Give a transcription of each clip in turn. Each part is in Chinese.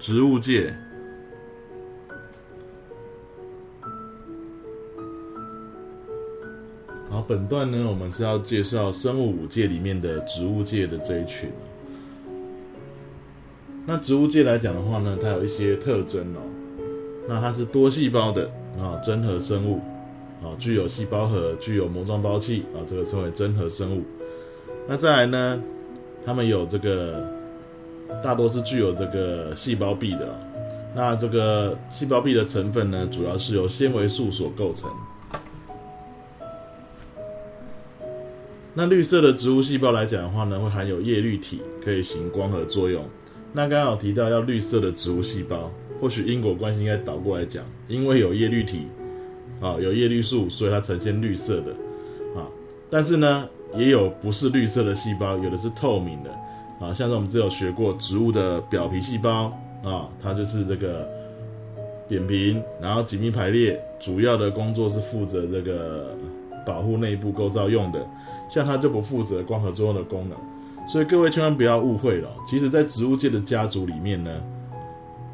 植物界。好，本段呢，我们是要介绍生物五界里面的植物界的这一群。那植物界来讲的话呢，它有一些特征哦。那它是多细胞的啊，真核生物啊，具有细胞核，具有膜状胞器啊，这个称为真核生物。那再来呢，它们有这个大多是具有这个细胞壁的。那这个细胞壁的成分呢，主要是由纤维素所构成。那绿色的植物细胞来讲的话呢，会含有叶绿体，可以行光合作用。那刚刚有提到要绿色的植物细胞。或许因果关系应该倒过来讲，因为有叶绿体，啊，有叶绿素，所以它呈现绿色的，啊，但是呢，也有不是绿色的细胞，有的是透明的，啊，像是我们之前有学过植物的表皮细胞，啊，它就是这个扁平，然后紧密排列，主要的工作是负责这个保护内部构造用的，像它就不负责光合作用的功能，所以各位千万不要误会了，其实在植物界的家族里面呢。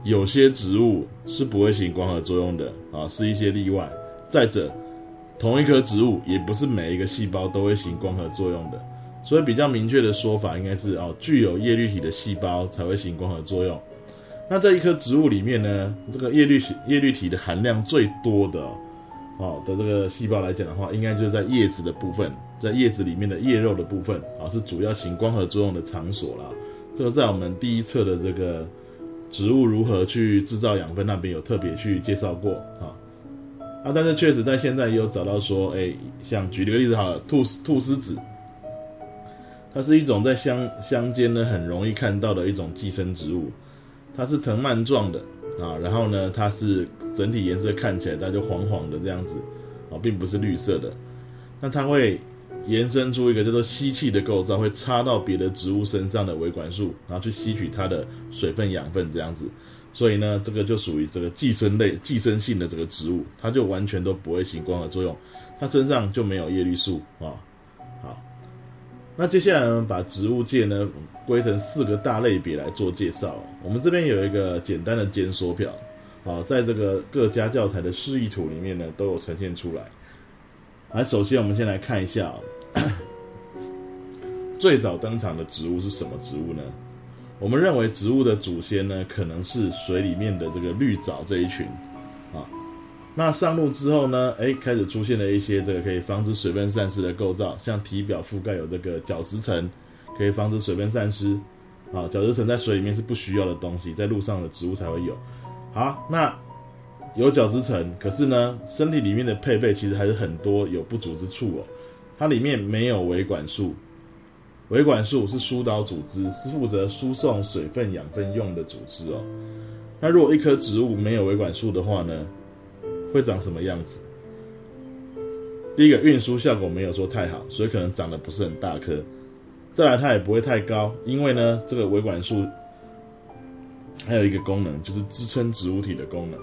有些植物是不会行光合作用的啊，是一些例外。再者，同一棵植物也不是每一个细胞都会行光合作用的，所以比较明确的说法应该是哦，具有叶绿体的细胞才会行光合作用。那在一棵植物里面呢，这个叶绿叶绿体的含量最多的哦的这个细胞来讲的话，应该就是在叶子的部分，在叶子里面的叶肉的部分啊，是主要行光合作用的场所啦。这个在我们第一册的这个。植物如何去制造养分？那边有特别去介绍过啊啊！但是确实在现在也有找到说，哎，像举个例子好了，菟菟丝子，它是一种在乡乡间呢很容易看到的一种寄生植物，它是藤蔓状的啊，然后呢，它是整体颜色看起来它就黄黄的这样子啊，并不是绿色的，那它会。延伸出一个叫做吸气的构造，会插到别的植物身上的维管束，然后去吸取它的水分、养分这样子。所以呢，这个就属于这个寄生类、寄生性的这个植物，它就完全都不会行光合作用，它身上就没有叶绿素啊。那接下来呢，把植物界呢归成四个大类别来做介绍。我们这边有一个简单的检索表，好，在这个各家教材的示意图里面呢都有呈现出来。来，首先我们先来看一下。最早登场的植物是什么植物呢？我们认为植物的祖先呢，可能是水里面的这个绿藻这一群啊。那上路之后呢，哎，开始出现了一些这个可以防止水分散失的构造，像体表覆盖有这个角质层，可以防止水分散失。啊，角质层在水里面是不需要的东西，在路上的植物才会有。好，那有角质层，可是呢，身体里面的配备其实还是很多有不足之处哦。它里面没有维管束，维管束是疏导组织，是负责输送水分、养分用的组织哦。那如果一棵植物没有维管束的话呢，会长什么样子？第一个运输效果没有说太好，所以可能长得不是很大颗。再来，它也不会太高，因为呢，这个维管束还有一个功能，就是支撑植物体的功能。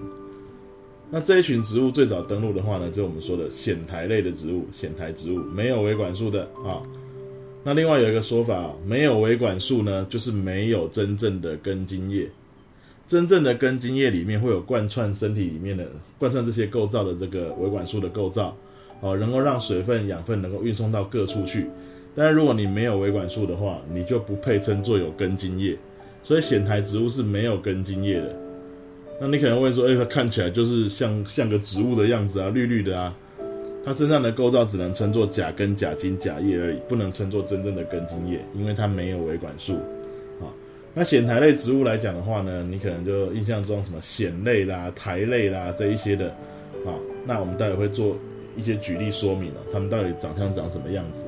那这一群植物最早登陆的话呢，就我们说的藓苔类的植物，藓苔植物没有维管束的啊。那另外有一个说法，没有维管束呢，就是没有真正的根茎叶。真正的根茎叶里面会有贯穿身体里面的贯穿这些构造的这个维管束的构造，哦，能够让水分、养分能够运送到各处去。但是如果你没有维管束的话，你就不配称作有根茎叶。所以藓苔植物是没有根茎叶的。那你可能会说，哎，它看起来就是像像个植物的样子啊，绿绿的啊。它身上的构造只能称作假根、假茎、假叶而已，不能称作真正的根茎叶，因为它没有维管束。那藓苔类植物来讲的话呢，你可能就印象中什么藓类啦、苔类啦这一些的。啊，那我们待会会做一些举例说明了，它们到底长相长什么样子。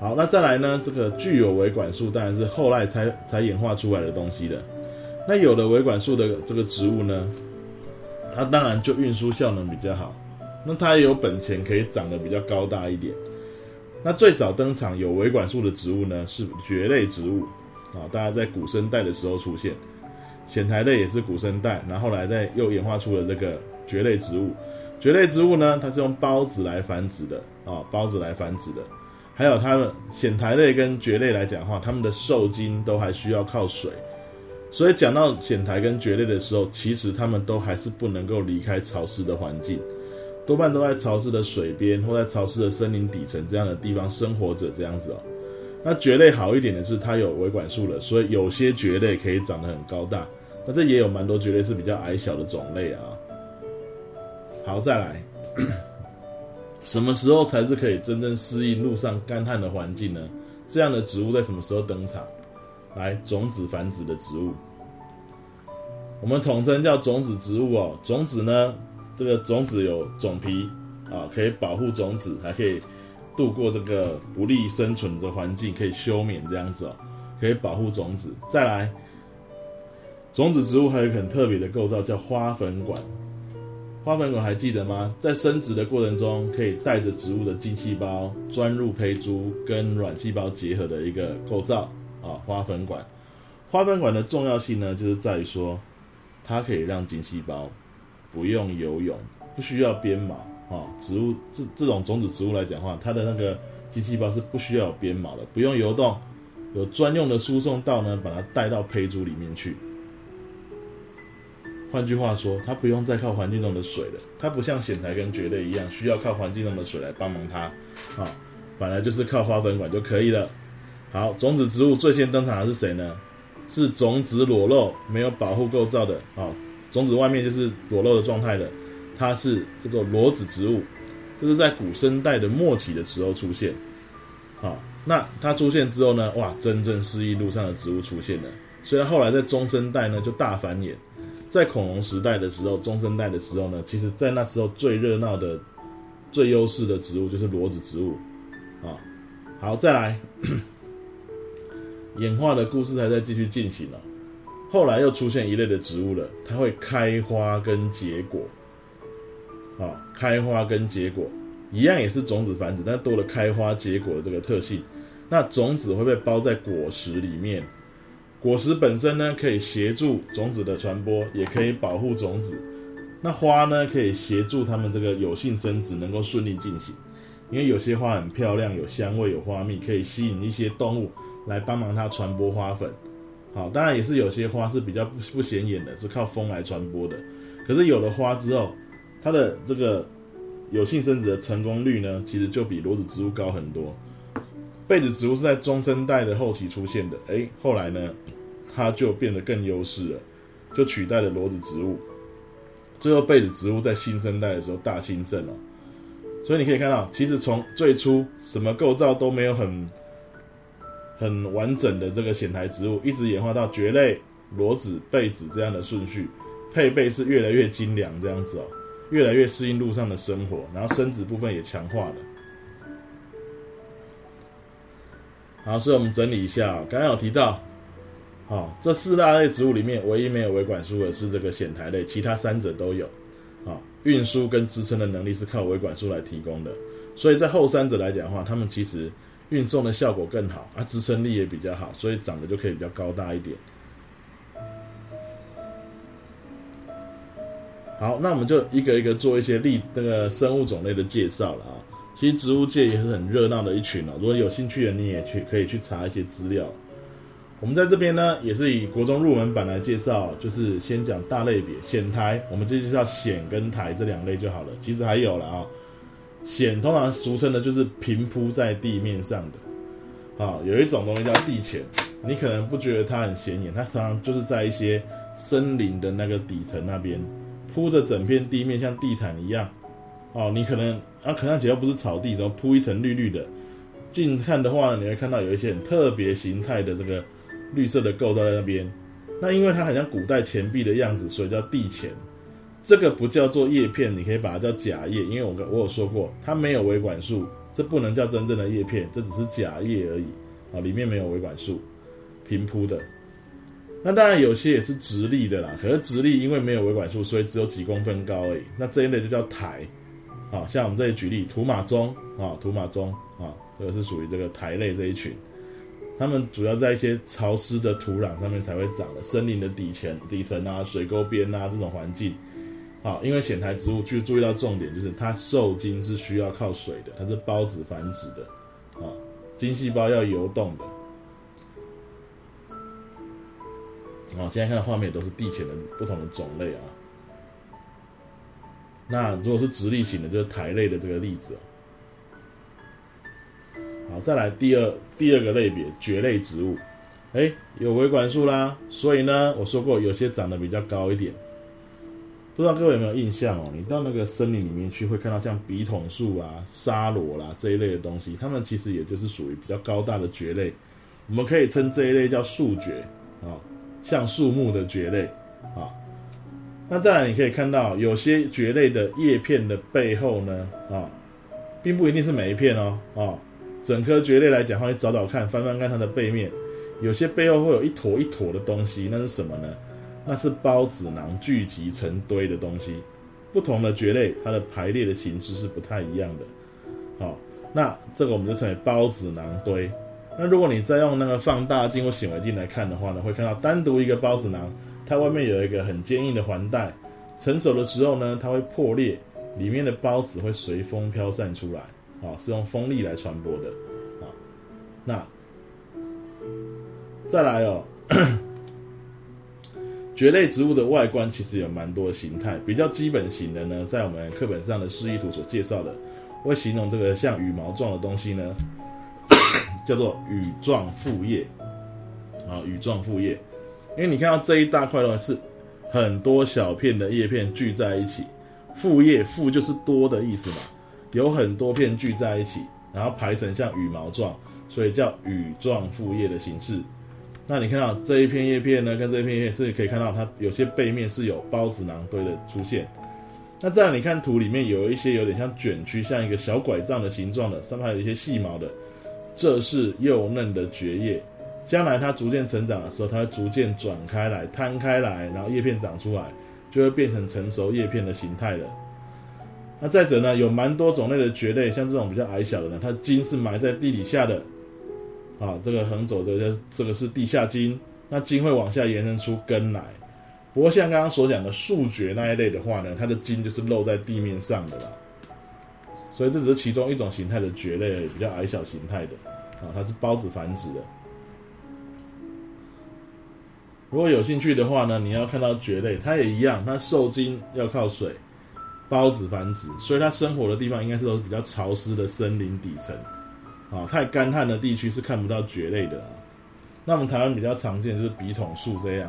好，那再来呢，这个具有维管束当然是后来才才演化出来的东西的。那有了维管束的这个植物呢，它当然就运输效能比较好，那它也有本钱可以长得比较高大一点。那最早登场有维管束的植物呢，是蕨类植物啊，大家在古生代的时候出现，藓苔类也是古生代，然后来再又演化出了这个蕨类植物。蕨类植物呢，它是用孢子来繁殖的啊，孢子来繁殖的。还有它们藓苔类跟蕨类来讲的话，它们的受精都还需要靠水。所以讲到藓苔跟蕨类的时候，其实它们都还是不能够离开潮湿的环境，多半都在潮湿的水边或在潮湿的森林底层这样的地方生活着这样子哦。那蕨类好一点的是它有维管束了，所以有些蕨类可以长得很高大，那这也有蛮多蕨类是比较矮小的种类啊。好，再来。什么时候才是可以真正适应陆上干旱的环境呢？这样的植物在什么时候登场？来，种子繁殖的植物，我们统称叫种子植物哦。种子呢，这个种子有种皮啊，可以保护种子，还可以度过这个不利生存的环境，可以休眠这样子哦，可以保护种子。再来，种子植物还有一个很特别的构造，叫花粉管。花粉管还记得吗？在生殖的过程中，可以带着植物的精细胞钻入胚珠，跟卵细胞结合的一个构造啊。花粉管，花粉管的重要性呢，就是在于说，它可以让精细胞不用游泳，不需要鞭毛啊。植物这这种种子植物来讲的话，它的那个精细胞是不需要有编码的，不用游动，有专用的输送道呢，把它带到胚珠里面去。换句话说，它不用再靠环境中的水了。它不像藓苔跟蕨类一样，需要靠环境中的水来帮忙它。啊，本来就是靠花粉管就可以了。好，种子植物最先登场的是谁呢？是种子裸露、没有保护构造的。啊，种子外面就是裸露的状态的，它是叫做裸子植物。这是在古生代的末期的时候出现。好，那它出现之后呢？哇，真正适应陆上的植物出现了。虽然后来在中生代呢就大繁衍。在恐龙时代的时候，中生代的时候呢，其实，在那时候最热闹的、最优势的植物就是裸子植物，啊，好，再来，演化的故事还在继续进行呢。后来又出现一类的植物了，它会开花跟结果，啊，开花跟结果一样也是种子繁殖，但多了开花结果的这个特性。那种子会被包在果实里面。果实本身呢，可以协助种子的传播，也可以保护种子。那花呢，可以协助它们这个有性生殖能够顺利进行。因为有些花很漂亮，有香味，有花蜜，可以吸引一些动物来帮忙它传播花粉。好，当然也是有些花是比较不不显眼的，是靠风来传播的。可是有了花之后，它的这个有性生殖的成功率呢，其实就比裸子植物高很多。被子植物是在中生代的后期出现的，诶，后来呢，它就变得更优势了，就取代了裸子植物。最后，被子植物在新生代的时候大兴盛了。所以你可以看到，其实从最初什么构造都没有很很完整的这个藓苔植物，一直演化到蕨类、裸子、被子这样的顺序，配备是越来越精良，这样子哦，越来越适应陆上的生活，然后生殖部分也强化了。好，所以我们整理一下，刚刚有提到，好，这四大类植物里面，唯一没有维管束的是这个藓苔类，其他三者都有。啊，运输跟支撑的能力是靠维管束来提供的，所以在后三者来讲的话，它们其实运送的效果更好，啊，支撑力也比较好，所以长得就可以比较高大一点。好，那我们就一个一个做一些例，那个生物种类的介绍了啊。其实植物界也是很热闹的一群哦。如果有兴趣的，你也去可以去查一些资料。我们在这边呢，也是以国中入门版来介绍，就是先讲大类别，藓苔，我们就介绍藓跟苔这两类就好了。其实还有了啊，藓通常俗称的就是平铺在地面上的。啊，有一种东西叫地钱，你可能不觉得它很显眼，它常常就是在一些森林的那个底层那边铺着整片地面，像地毯一样。哦，你可能啊，可能只要不是草地，然后铺一层绿绿的，近看的话呢，你会看到有一些很特别形态的这个绿色的构造在那边。那因为它很像古代钱币的样子，所以叫地钱。这个不叫做叶片，你可以把它叫假叶，因为我我有说过，它没有维管束，这不能叫真正的叶片，这只是假叶而已。啊，里面没有维管束，平铺的。那当然有些也是直立的啦，可是直立因为没有维管束，所以只有几公分高而已。那这一类就叫苔。好，像我们这里举例，土马鬃啊，土马鬃啊，这个是属于这个苔类这一群，它们主要在一些潮湿的土壤上面才会长的，森林的底层、底层啊、水沟边啊这种环境。好，因为藓苔植物去注意到重点，就是它受精是需要靠水的，它是孢子繁殖的，啊，精细胞要游动的。哦，现在看到画面都是地潜的不同的种类啊。那如果是直立型的，就是苔类的这个例子。好，再来第二第二个类别蕨类植物，哎，有维管束啦，所以呢，我说过有些长得比较高一点。不知道各位有没有印象哦？你到那个森林里面去，会看到像笔筒树啊、沙罗啦这一类的东西，它们其实也就是属于比较高大的蕨类。我们可以称这一类叫树蕨啊，像树木的蕨类啊。那再来，你可以看到有些蕨类的叶片的背后呢，啊，并不一定是每一片哦，啊，整颗蕨类来讲，会找找看，翻翻看它的背面，有些背后会有一坨一坨的东西，那是什么呢？那是孢子囊聚集成堆的东西。不同的蕨类，它的排列的形式是不太一样的。好，那这个我们就称为孢子囊堆。那如果你再用那个放大镜或显微镜来看的话呢，会看到单独一个孢子囊。它外面有一个很坚硬的环带，成熟的时候呢，它会破裂，里面的孢子会随风飘散出来，啊，是用风力来传播的，啊，那再来哦，蕨类植物的外观其实有蛮多的形态，比较基本型的呢，在我们课本上的示意图所介绍的，会形容这个像羽毛状的东西呢，叫做羽状复叶，啊，羽状复叶。因为你看到这一大块的话，是很多小片的叶片聚在一起，复叶复就是多的意思嘛，有很多片聚在一起，然后排成像羽毛状，所以叫羽状复叶的形式。那你看到这一片叶片呢，跟这一片叶片是可以看到它有些背面是有孢子囊堆的出现。那这样你看图里面有一些有点像卷曲，像一个小拐杖的形状的，上面还有一些细毛的，这是幼嫩的蕨叶。将来它逐渐成长的时候，它会逐渐转开来、摊开来，然后叶片长出来，就会变成成熟叶片的形态了。那再者呢，有蛮多种类的蕨类，像这种比较矮小的呢，它茎是埋在地底下的。啊，这个横走的这个是地下茎，那茎会往下延伸出根来。不过像刚刚所讲的树蕨那一类的话呢，它的茎就是露在地面上的了。所以这只是其中一种形态的蕨类，比较矮小形态的。啊，它是孢子繁殖的。如果有兴趣的话呢，你要看到蕨类，它也一样，它受精要靠水，孢子繁殖，所以它生活的地方应该是都是比较潮湿的森林底层，啊，太干旱的地区是看不到蕨类的。那我们台湾比较常见就是笔筒树这样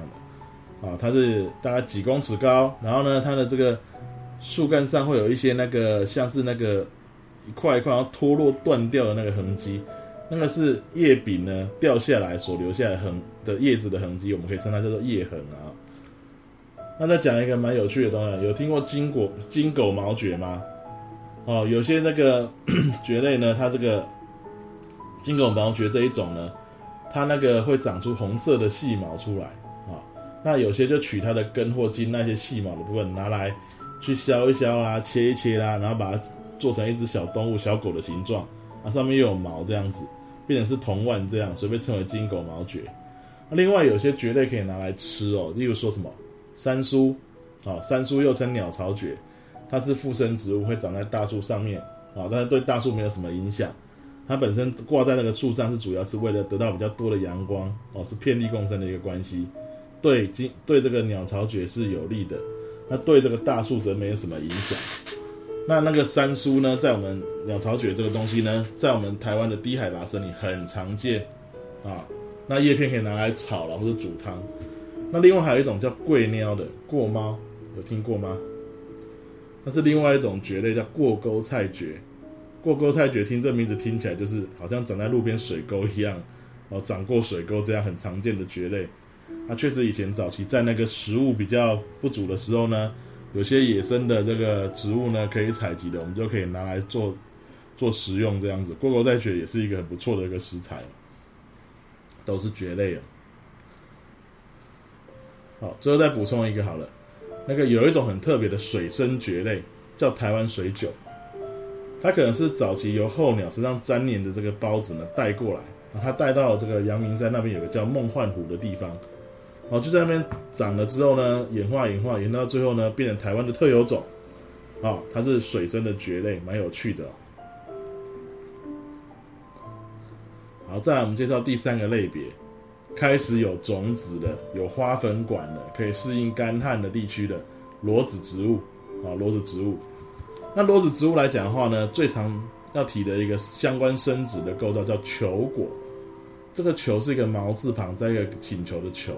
的，啊，它是大概几公尺高，然后呢，它的这个树干上会有一些那个像是那个一块一块要脱落断掉的那个痕迹。那个是叶柄呢掉下来所留下的痕的叶子的痕迹，我们可以称它叫做叶痕啊。那再讲一个蛮有趣的东西，有听过金果金狗毛蕨吗？哦，有些那个 蕨类呢，它这个金狗毛蕨这一种呢，它那个会长出红色的细毛出来啊。那有些就取它的根或茎那些细毛的部分拿来去削一削啦，切一切啦，然后把它做成一只小动物小狗的形状啊，上面又有毛这样子。变成是铜腕这样，所以被称为金狗毛蕨。另外有些蕨类可以拿来吃哦，例如说什么三苏，啊，山苏又称鸟巢蕨，它是附生植物，会长在大树上面啊，但是对大树没有什么影响。它本身挂在那个树上是主要是为了得到比较多的阳光哦，是遍地共生的一个关系，对金对这个鸟巢蕨是有利的，那对这个大树则没有什么影响。那那个山苏呢，在我们鸟巢蕨这个东西呢，在我们台湾的低海拔森林很常见啊。那叶片可以拿来炒了或者煮汤。那另外还有一种叫贵鸟的过猫，有听过吗？那是另外一种蕨类，叫过沟菜蕨。过沟菜蕨听这名字听起来就是好像长在路边水沟一样，哦，长过水沟这样很常见的蕨类。那确实以前早期在那个食物比较不足的时候呢。有些野生的这个植物呢，可以采集的，我们就可以拿来做做食用这样子。过沟菜蕨也是一个很不错的一个食材，都是蕨类啊。好，最后再补充一个好了，那个有一种很特别的水生蕨类，叫台湾水韭，它可能是早期由候鸟身上粘连的这个孢子呢带过来，它带到这个阳明山那边有个叫梦幻湖的地方。好，就在那边长了之后呢，演化演化演到最后呢，变成台湾的特有种。啊，它是水生的蕨类，蛮有趣的。好，再来我们介绍第三个类别，开始有种子的、有花粉管的、可以适应干旱的地区的裸子植物啊，裸子植物。那裸子植物来讲的话呢，最常要提的一个相关生殖的构造叫球果。这个球是一个毛字旁，再一个请求的求。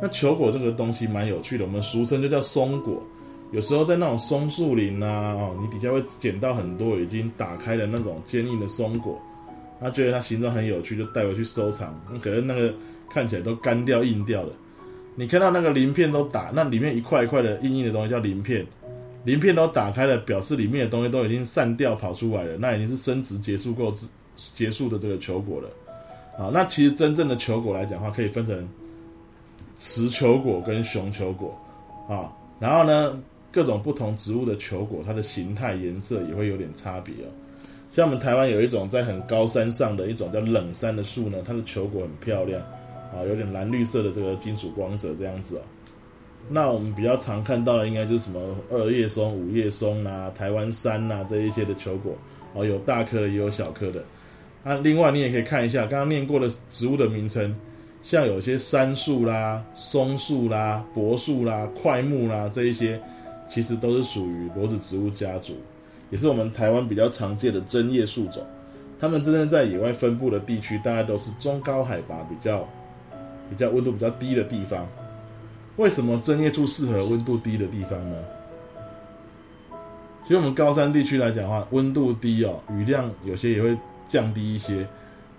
那球果这个东西蛮有趣的，我们俗称就叫松果。有时候在那种松树林啊，哦，你底下会捡到很多已经打开的那种坚硬的松果，他觉得它形状很有趣，就带回去收藏。可能那个看起来都干掉硬掉了。你看到那个鳞片都打，那里面一块一块的硬硬的东西叫鳞片。鳞片都打开了，表示里面的东西都已经散掉跑出来了，那已经是生殖结束过之结束的这个球果了。啊，那其实真正的球果来讲的话，可以分成雌球果跟雄球果。啊，然后呢，各种不同植物的球果，它的形态、颜色也会有点差别哦。像我们台湾有一种在很高山上的一种叫冷杉的树呢，它的球果很漂亮，啊，有点蓝绿色的这个金属光泽这样子哦。那我们比较常看到的，应该就是什么二叶松、五叶松啊、台湾杉啊这一些的球果，哦，有大颗的也有小颗的。那另外你也可以看一下刚刚念过的植物的名称，像有些杉树啦、松树啦、柏树啦、桧木啦这一些，其实都是属于裸子植物家族，也是我们台湾比较常见的针叶树种。它们真正在野外分布的地区，大概都是中高海拔、比较比较温度比较低的地方。为什么针叶树适合温度低的地方呢？其实我们高山地区来讲的话，温度低哦，雨量有些也会降低一些。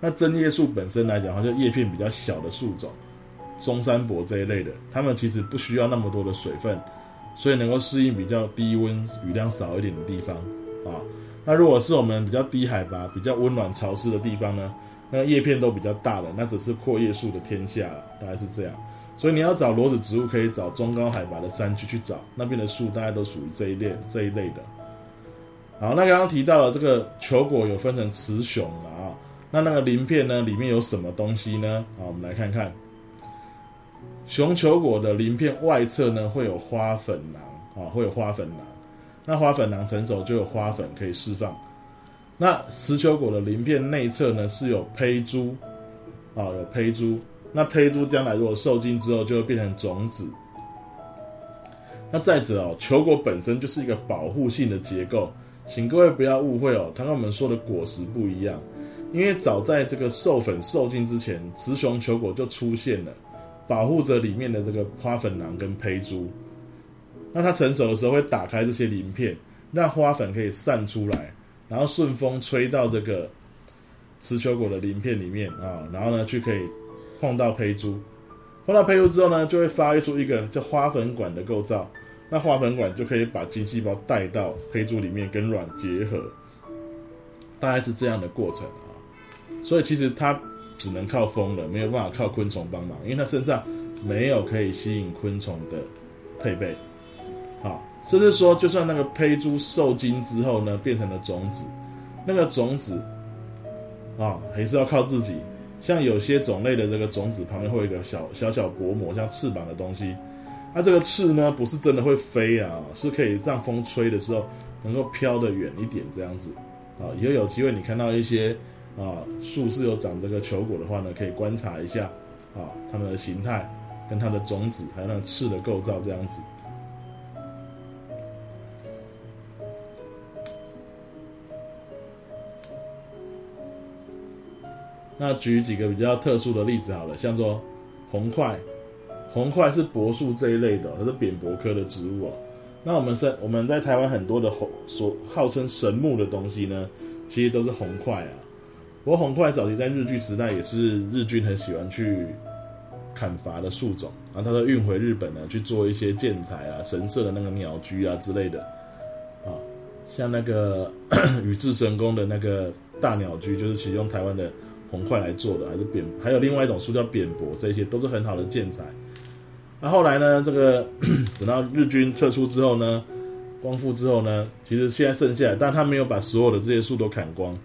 那针叶树本身来讲它，就叶片比较小的树种，松山柏这一类的，它们其实不需要那么多的水分，所以能够适应比较低温、雨量少一点的地方啊。那如果是我们比较低海拔、比较温暖潮湿的地方呢，那个叶片都比较大的，那只是阔叶树的天下了，大概是这样。所以你要找裸子植物，可以找中高海拔的山区去找，那边的树大概都属于这一类这一类的。好，那刚刚提到了这个球果有分成雌雄啊，那那个鳞片呢，里面有什么东西呢？好，我们来看看，雄球果的鳞片外侧呢会有花粉囊啊，会有花粉囊，那花粉囊成熟就有花粉可以释放。那雌球果的鳞片内侧呢是有胚珠啊，有胚珠。那胚珠将来如果受精之后，就会变成种子。那再者哦，球果本身就是一个保护性的结构，请各位不要误会哦，它跟我们说的果实不一样。因为早在这个授粉受精之前，雌雄球果就出现了，保护着里面的这个花粉囊跟胚珠。那它成熟的时候会打开这些鳞片，让花粉可以散出来，然后顺风吹到这个雌球果的鳞片里面啊，然后呢去可以。碰到胚珠，碰到胚珠之后呢，就会发育出一个叫花粉管的构造。那花粉管就可以把精细胞带到胚珠里面跟卵结合，大概是这样的过程。所以其实它只能靠风了，没有办法靠昆虫帮忙，因为它身上没有可以吸引昆虫的配备。好，甚至说，就算那个胚珠受精之后呢，变成了种子，那个种子啊，还是要靠自己。像有些种类的这个种子旁边会有一个小小小薄膜，像翅膀的东西。它这个翅呢，不是真的会飞啊，是可以让风吹的时候能够飘得远一点这样子。啊，以后有机会你看到一些啊树是有长这个球果的话呢，可以观察一下啊它们的形态跟它的种子还有那个翅的构造这样子。那举几个比较特殊的例子好了，像说红桧，红桧是柏树这一类的，它是扁柏科的植物哦。那我们在我们在台湾很多的红所号称神木的东西呢，其实都是红桧啊。不过红桧早期在日据时代也是日军很喜欢去砍伐的树种，然后它都运回日本呢去做一些建材啊、神社的那个鸟居啊之类的。啊，像那个宇治神宫的那个大鸟居，就是其实用台湾的。红桧来做的，还是扁，还有另外一种树叫扁柏，这些都是很好的建材。那、后来呢，这个 等到日军撤出之后呢，光复之后呢，其实现在剩下来，但他没有把所有的这些树都砍光。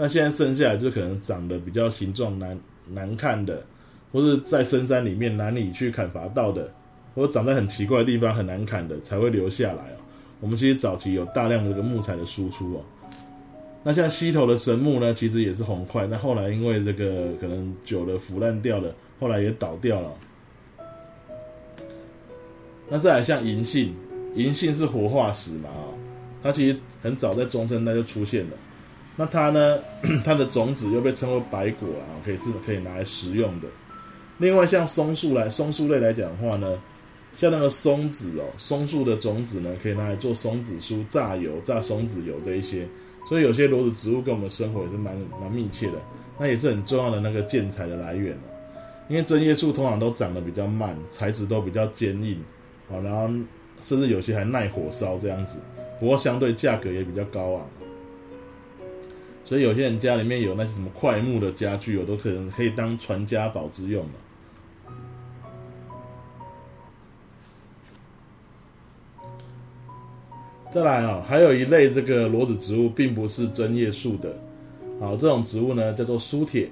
那现在剩下来就可能长得比较形状难难看的，或是在深山里面难以去砍伐到的，或者长在很奇怪的地方很难砍的，才会留下来哦。我们其实早期有大量的这个木材的输出哦。那像溪头的神木呢，其实也是红桧，那后来因为这个可能久了腐烂掉了，后来也倒掉了。那再来像银杏，银杏是活化石嘛啊，它其实很早在中生代就出现了。那它呢，它的种子又被称为白果啊，可以是可以拿来食用的。另外像松树来松树类来讲的话呢，像那个松子哦，松树的种子呢，可以拿来做松子酥、榨油、榨松子油这一些。所以有些裸子植物跟我们生活也是蛮蛮密切的，那也是很重要的那个建材的来源。因为针叶树通常都长得比较慢，材质都比较坚硬，好，然后甚至有些还耐火烧这样子，不过相对价格也比较高昂。所以有些人家里面有那些什么快木的家具，有都可能可以当传家宝之用的。再来啊、哦，还有一类这个裸子植物，并不是针叶树的，好，这种植物呢叫做苏铁。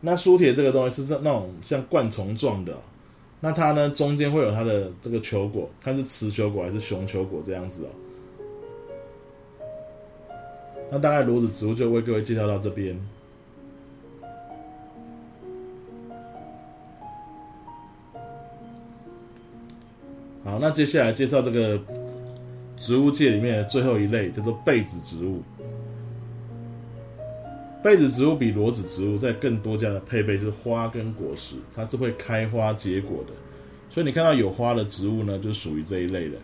那苏铁这个东西是那种像灌丛状的，那它呢中间会有它的这个球果，看是雌球果还是雄球果这样子哦。那大概裸子植物就为各位介绍到这边。好，那接下来介绍这个。植物界里面的最后一类叫做被子植物。被子植物比裸子植物再更多加的配备就是花跟果实，它是会开花结果的。所以你看到有花的植物呢，就属于这一类的。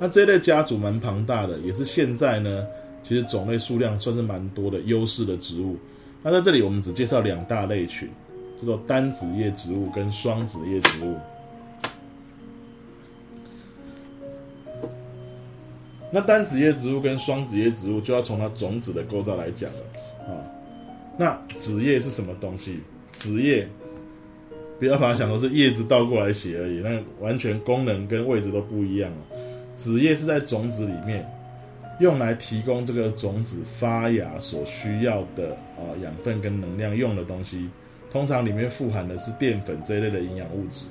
那这一类家族蛮庞大的，也是现在呢，其实种类数量算是蛮多的优势的植物。那在这里我们只介绍两大类群，叫做单子叶植物跟双子叶植物。那单子叶植物跟双子叶植物就要从它种子的构造来讲了啊。那子叶是什么东西？子叶不要把它想成是叶子倒过来写而已，那完全功能跟位置都不一样了。子叶是在种子里面用来提供这个种子发芽所需要的啊养分跟能量用的东西，通常里面富含的是淀粉这一类的营养物质。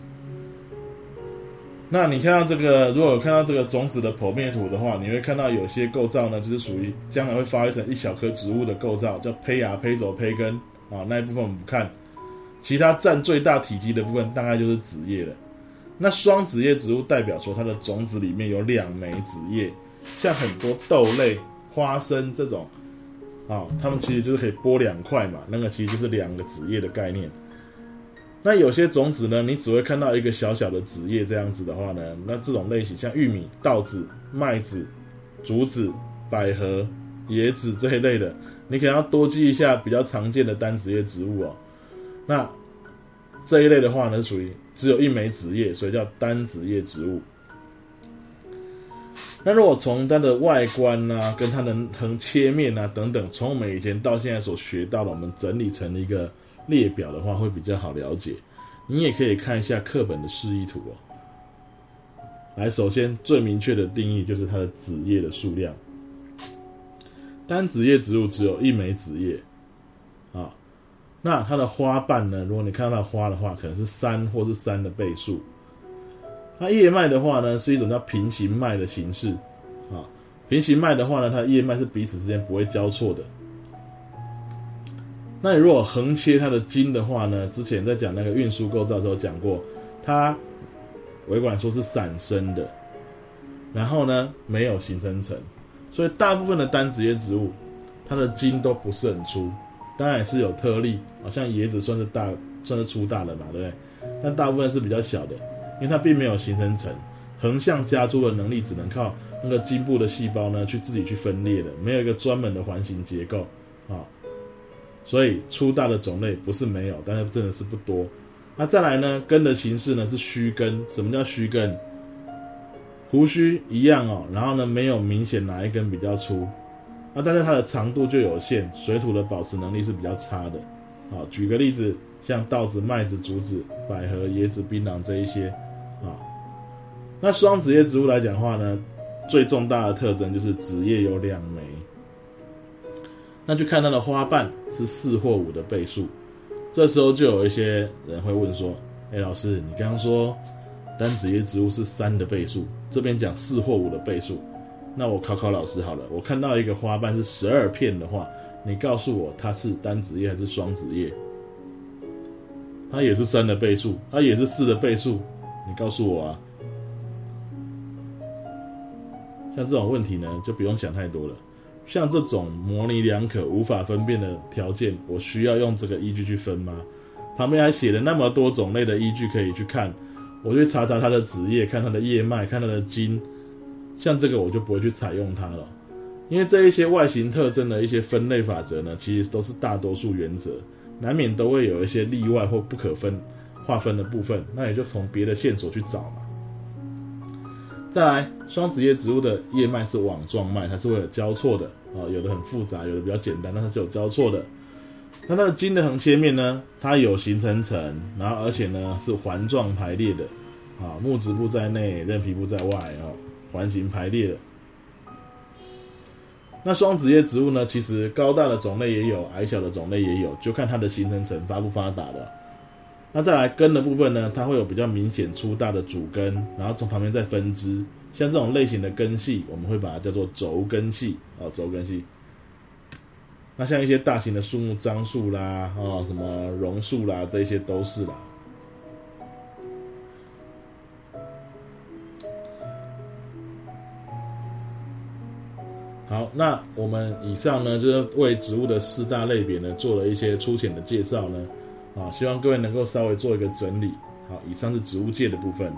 那你看到这个，如果有看到这个种子的剖面图的话，你会看到有些构造呢，就是属于将来会发育成一小颗植物的构造，叫胚芽、胚轴、胚根啊。那一部分我们不看，其他占最大体积的部分大概就是子叶了。那双子叶植物代表说它的种子里面有两枚子叶，像很多豆类、花生这种啊，它们其实就是可以剥两块嘛，那个其实就是两个子叶的概念。那有些种子呢，你只会看到一个小小的子叶这样子的话呢，那这种类型像玉米、稻子、麦子、竹子、百合、椰子这一类的，你可能要多记一下比较常见的单子叶植物哦。那这一类的话呢，属于只有一枚子叶，所以叫单子叶植物。那如果从它的外观啊，跟它的横切面啊等等，从我们以前到现在所学到的，我们整理成一个。列表的话会比较好了解，你也可以看一下课本的示意图哦。来，首先最明确的定义就是它的子叶的数量。单子叶植物只有一枚子叶，啊，那它的花瓣呢？如果你看到花的话，可能是三或是三的倍数。它叶脉的话呢，是一种叫平行脉的形式，啊，平行脉的话呢，它叶脉是彼此之间不会交错的。那你如果横切它的茎的话呢？之前在讲那个运输构造的时候讲过，它维管说是散生的，然后呢没有形成层，所以大部分的单子叶植物，它的茎都不是很粗，当然也是有特例，好像椰子算是大，算是粗大的嘛，对不对？但大部分是比较小的，因为它并没有形成层，横向加粗的能力只能靠那个茎部的细胞呢去自己去分裂的，没有一个专门的环形结构啊。所以粗大的种类不是没有，但是真的是不多。那再来呢？根的形式呢是须根。什么叫须根？胡须一样哦，然后呢没有明显哪一根比较粗。那但是它的长度就有限，水土的保持能力是比较差的。好，举个例子，像稻子、麦子、竹子、百合、椰子、槟榔这一些啊。那双子叶植物来讲的话呢，最重大的特征就是子叶有两枚。那就看它的花瓣是四或五的倍数，这时候就有一些人会问说：“哎，老师，你刚刚说单子叶植物是三的倍数，这边讲四或五的倍数，那我考考老师好了，我看到一个花瓣是十二片的话，你告诉我它是单子叶还是双子叶？它也是三的倍数，它也是四的倍数，你告诉我啊。像这种问题呢，就不用想太多了。像这种模棱两可、无法分辨的条件，我需要用这个依据去分吗？旁边还写了那么多种类的依据可以去看，我去查查它的子叶，看它的叶脉，看它的茎。像这个我就不会去采用它了，因为这一些外形特征的一些分类法则呢，其实都是大多数原则，难免都会有一些例外或不可分划分的部分，那也就从别的线索去找嘛。再来，双子叶植物的叶脉是网状脉，它是会有交错的啊，有的很复杂，有的比较简单，但它是有交错的。那它的茎的横切面呢，它有形成层，然后而且呢是环状排列的啊，木质部在内，韧皮部在外啊。环形排列的，那双子叶植物呢？其实高大的种类也有，矮小的种类也有，就看它的形成层发不发达的。那再来根的部分呢？它会有比较明显粗大的主根，然后从旁边再分支。像这种类型的根系，我们会把它叫做轴根系啊，轴根系。那像一些大型的树木，樟树啦，啊，什么榕树啦，这些都是啦。好，那我们以上呢，就是为植物的四大类别呢做了一些粗浅的介绍呢，啊，希望各位能够稍微做一个整理。好，以上是植物界的部分。